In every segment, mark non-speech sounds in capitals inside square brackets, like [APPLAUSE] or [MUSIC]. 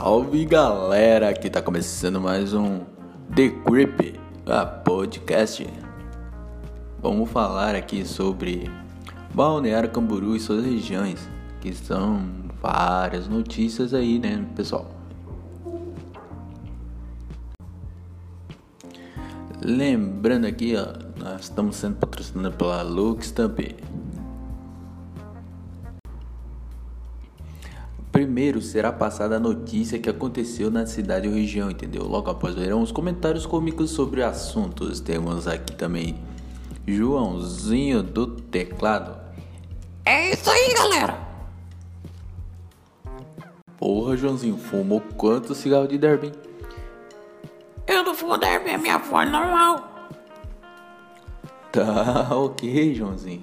Salve galera, aqui tá começando mais um The Creep, a podcast. Vamos falar aqui sobre Balneário Camburu e suas regiões, que são várias notícias aí, né, pessoal? Lembrando aqui, ó, nós estamos sendo patrocinados pela Luxstamp. Primeiro será passada a notícia que aconteceu na cidade ou região, entendeu? Logo após verão os comentários cômicos sobre assuntos. Temos aqui também Joãozinho do teclado. É isso aí, galera. Porra, Joãozinho, fumou quanto cigarro de derby? Eu não fumo derby, é minha voz normal. Tá [LAUGHS] ok, Joãozinho.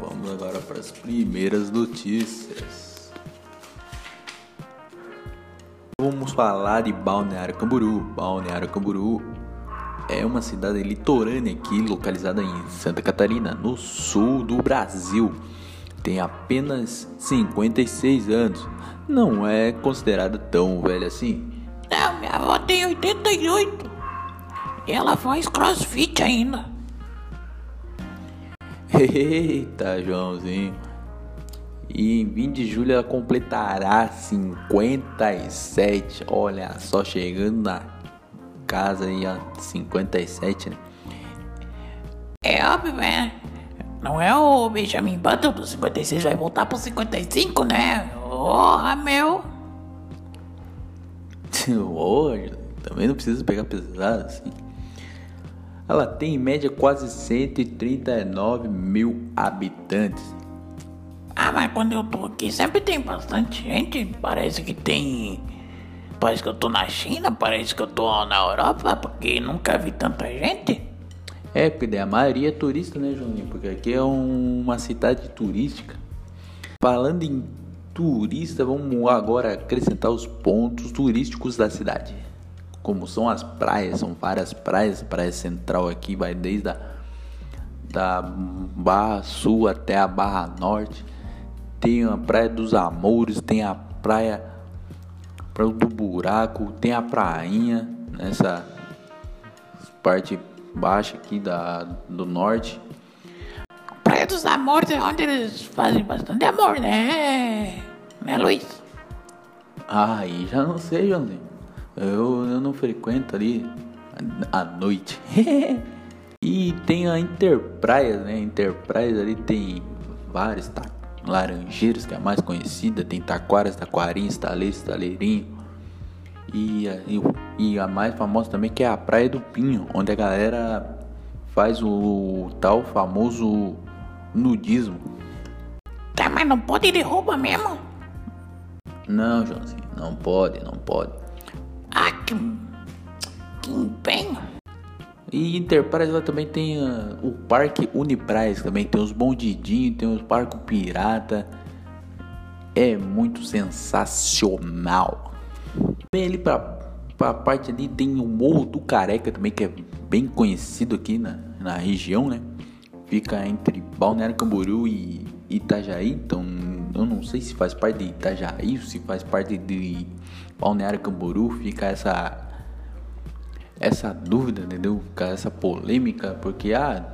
Vamos agora para as primeiras notícias. Vamos falar de Balneário Camburu. Balneário Camburu é uma cidade litorânea aqui, localizada em Santa Catarina, no sul do Brasil. Tem apenas 56 anos. Não é considerada tão velha assim. Não, minha avó tem 88. E ela faz crossfit ainda. [LAUGHS] Eita, Joãozinho. E em 20 de julho ela completará 57. Olha só, chegando na casa aí a 57, né? É óbvio, né? Não é o Benjamin Button do 56 vai voltar pro 55, né? Porra, meu. [LAUGHS] Hoje, também não precisa pegar pesado assim. Ela tem em média quase 139 mil habitantes. Mas quando eu tô aqui sempre tem bastante gente. Parece que tem. Parece que eu tô na China, parece que eu tô na Europa, porque nunca vi tanta gente. É, porque a maioria é turista, né, Joãozinho? Porque aqui é um, uma cidade turística. Falando em turista, vamos agora acrescentar os pontos turísticos da cidade. Como são as praias, são várias praias. Praia Central aqui vai desde a da Barra Sul até a Barra Norte tem a Praia dos Amores, tem a Praia, praia do Buraco, tem a Prainha, nessa parte baixa aqui da, do norte. Praia dos Amores é onde eles fazem bastante amor, né? Né, Luiz? Ah, aí já não sei, Joãozinho. Eu, eu não frequento ali à noite. [LAUGHS] e tem a Interpraias, né? Interpraias ali tem vários, tá? Laranjeiros, que é a mais conhecida, tem Taquaras, Taquarim, Estaleiro, Estaleirinho. E, e, e, a mais famosa também que é a Praia do Pinho, onde a galera faz o tal famoso nudismo. Tá, mas não pode ir roupa mesmo? Não, Joãozinho, não pode, não pode. Ah, que, que empenho. E Enterprise lá também tem uh, o Parque Uniprais, também tem os bondidinhos, tem os Parque Pirata. É muito sensacional. Bem ali pra, pra parte ali tem o Morro do Careca também, que é bem conhecido aqui na, na região, né? Fica entre Balneário Camboriú e Itajaí, então eu não sei se faz parte de Itajaí se faz parte de Balneário Camboriú, fica essa essa dúvida, entendeu? Essa polêmica, porque ah,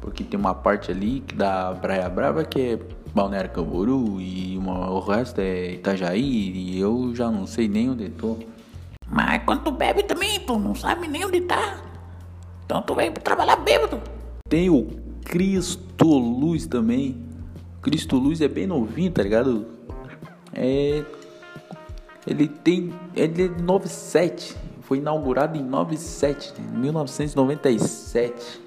porque tem uma parte ali da Praia Brava que é Balneário Camboriú e uma, o resto é Itajaí e eu já não sei nem onde tô. Mas quando tu bebe também, tu não sabe nem onde tá. Então tu vem trabalhar bêbado. Tem o Cristo Luz também. Cristo Luz é bem novinho, tá ligado? É. Ele tem. Ele é 97 foi inaugurado em 97, 1997.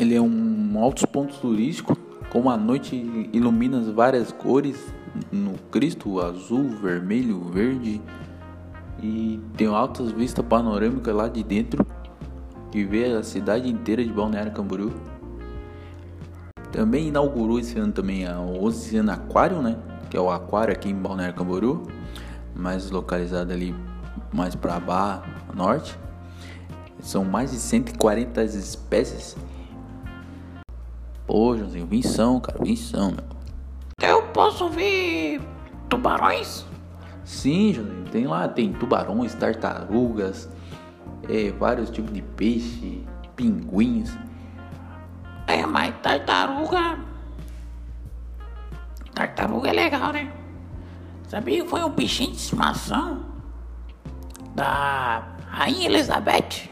Ele é um altos pontos turístico, como a noite ilumina várias cores no Cristo, azul, vermelho, verde e tem altas vistas panorâmicas lá de dentro que vê a cidade inteira de Balneário Camboriú. Também inaugurou esse ano também o Oceano Aquário, né? Que é o aquário aqui em Balneário Camboriú, mais localizado ali mais para Barra Norte. São mais de 140 espécies. Pô, Joãozinho, vinção, cara, vinção, meu. Eu posso ver tubarões? Sim, Joãozinho, tem lá, tem tubarões, tartarugas, é, vários tipos de peixe, pinguins. É, mas tartaruga. Tartaruga é legal, né? Sabia que foi um bichinho de estimação da Rainha Elizabeth?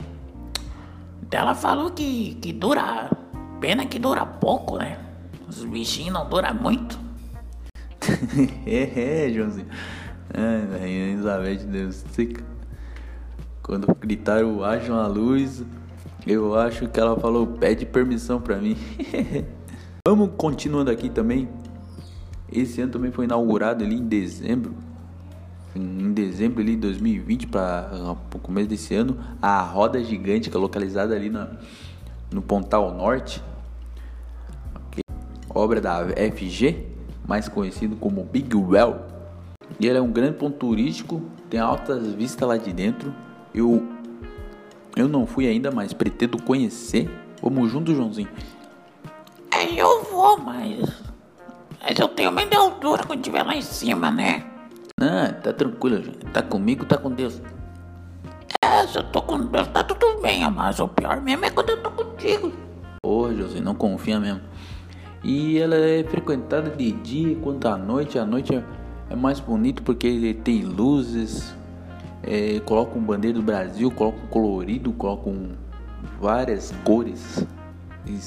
Ela falou que, que dura. Pena que dura pouco, né? Os bichinhos não duram muito. é, [LAUGHS] é, Joãozinho. Ai, Rainha Elizabeth, Deus. Quando gritaram acham a luz, eu acho que ela falou pede permissão pra mim. [LAUGHS] Vamos continuando aqui também. Esse ano também foi inaugurado ali em dezembro. Em dezembro ali de 2020 para o começo desse ano, a roda gigante que é localizada ali na, no Pontal Norte. Okay. Obra da FG, mais conhecido como Big Well. E ele é um grande ponto turístico, tem altas vistas lá de dentro. Eu eu não fui ainda, mas pretendo conhecer. Vamos junto, Joãozinho. É, eu vou, mas mas eu tenho medo altura quando estiver lá em cima, né? Ah, tá tranquilo, gente. Tá comigo, tá com Deus. É, se eu tô com Deus, tá tudo bem, mas o pior mesmo é quando eu tô contigo. Ô, José, não confia mesmo. E ela é frequentada de dia quanto à noite. A noite é, é mais bonito porque tem luzes. É, colocam bandeira do Brasil, colocam colorido, colocam várias cores. E,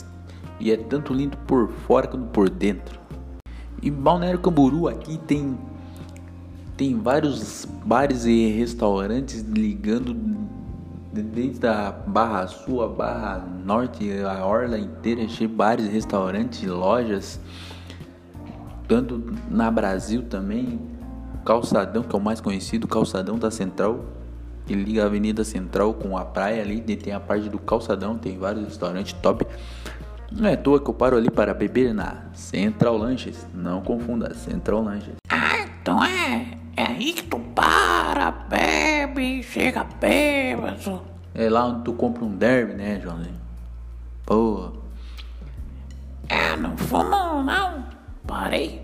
e é tanto lindo por fora quanto por dentro. E Balneário Camburu aqui tem tem vários bares e restaurantes ligando desde a Barra Sul, a Barra Norte, a orla inteira, cheio de bares, restaurantes, lojas. Tanto na Brasil também, Calçadão, que é o mais conhecido, Calçadão da Central, ele liga a Avenida Central com a praia ali, tem a parte do Calçadão, tem vários restaurantes top. Não é à toa que eu paro ali para beber na Central Lanches. Não confunda, Central Lanches. Ah, então é, é aí que tu para, bebe, chega bêbado. É lá onde tu compra um derby, né, Joãozinho? Pô. É, não fumo não. Parei.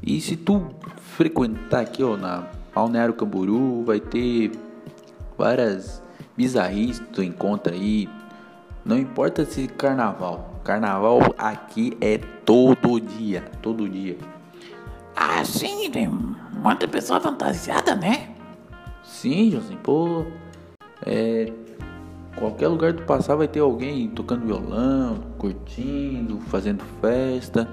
E se tu frequentar aqui, ó, na Balneário Camburu, vai ter várias bizarrices que tu encontra aí. Não importa se carnaval. Carnaval aqui é todo dia, todo dia. Ah, tem muita pessoa fantasiada, né? Sim, Josim, pô. É. Qualquer lugar que tu passar vai ter alguém tocando violão, curtindo, fazendo festa.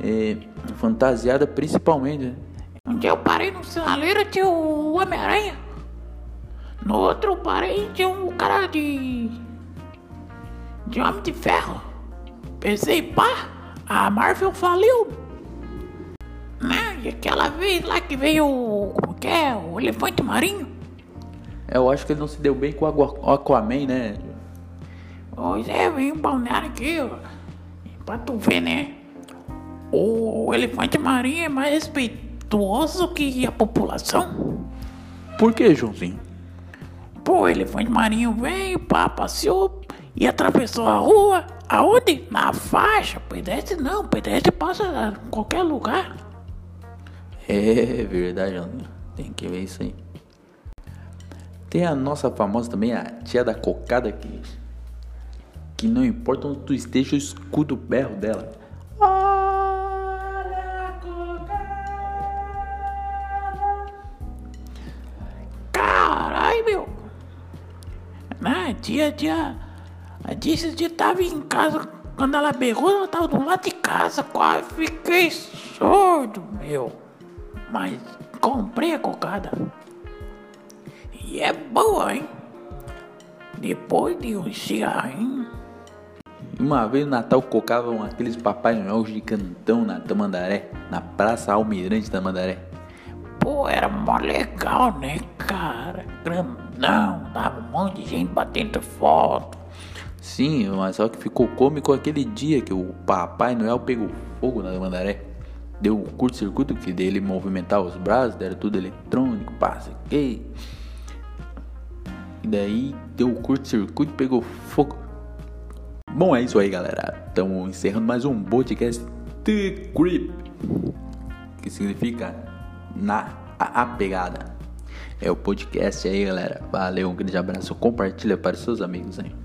É, fantasiada principalmente. Né? Um dia eu parei no sinaleiro tinha o Homem-Aranha. No outro eu parei tinha um cara de. de Homem de Ferro. Pensei, pá, a Marvel faliu. E aquela vez lá que veio, como que é, o elefante marinho. É, eu acho que ele não se deu bem com o Aquaman, né? Pois é, veio um balneário aqui, ó. Pra tu ver, né? O elefante marinho é mais respeituoso que a população. Por que, Joãozinho? Pô, o elefante marinho veio, pá, passeou e atravessou a rua. Aonde? Na faixa. Pedestre não, pedestre passa em qualquer lugar. [LAUGHS] É verdade, tem que ver isso aí. Tem a nossa famosa também, a tia da cocada que, que não importa onde tu esteja, o escudo berro dela. Olha a cocada. Caralho, meu. Ah, tia, tia. A disse que estava em casa. Quando ela berrou, ela estava do lado de casa. Quase fiquei sordo, meu. Mas comprei a cocada. E é boa, hein? Depois de um cigarrinho. Uma vez no Natal cocavam aqueles Papai Noel gigantão na Tamandaré, na Praça Almirante da Tamandaré. Pô, era mó legal, né, cara? Grandão, dava um monte de gente batendo foto. Sim, mas só que ficou cômico aquele dia que o Papai Noel pegou fogo na Mandaré. Deu um curto-circuito que dele movimentar os braços, era tudo eletrônico, passa que. E daí deu um curto-circuito e pegou fogo. Bom, é isso aí, galera. Estamos encerrando mais um podcast The Grip, que significa na a, a pegada. é o podcast aí, galera. Valeu, um grande abraço. Compartilha para os seus amigos aí.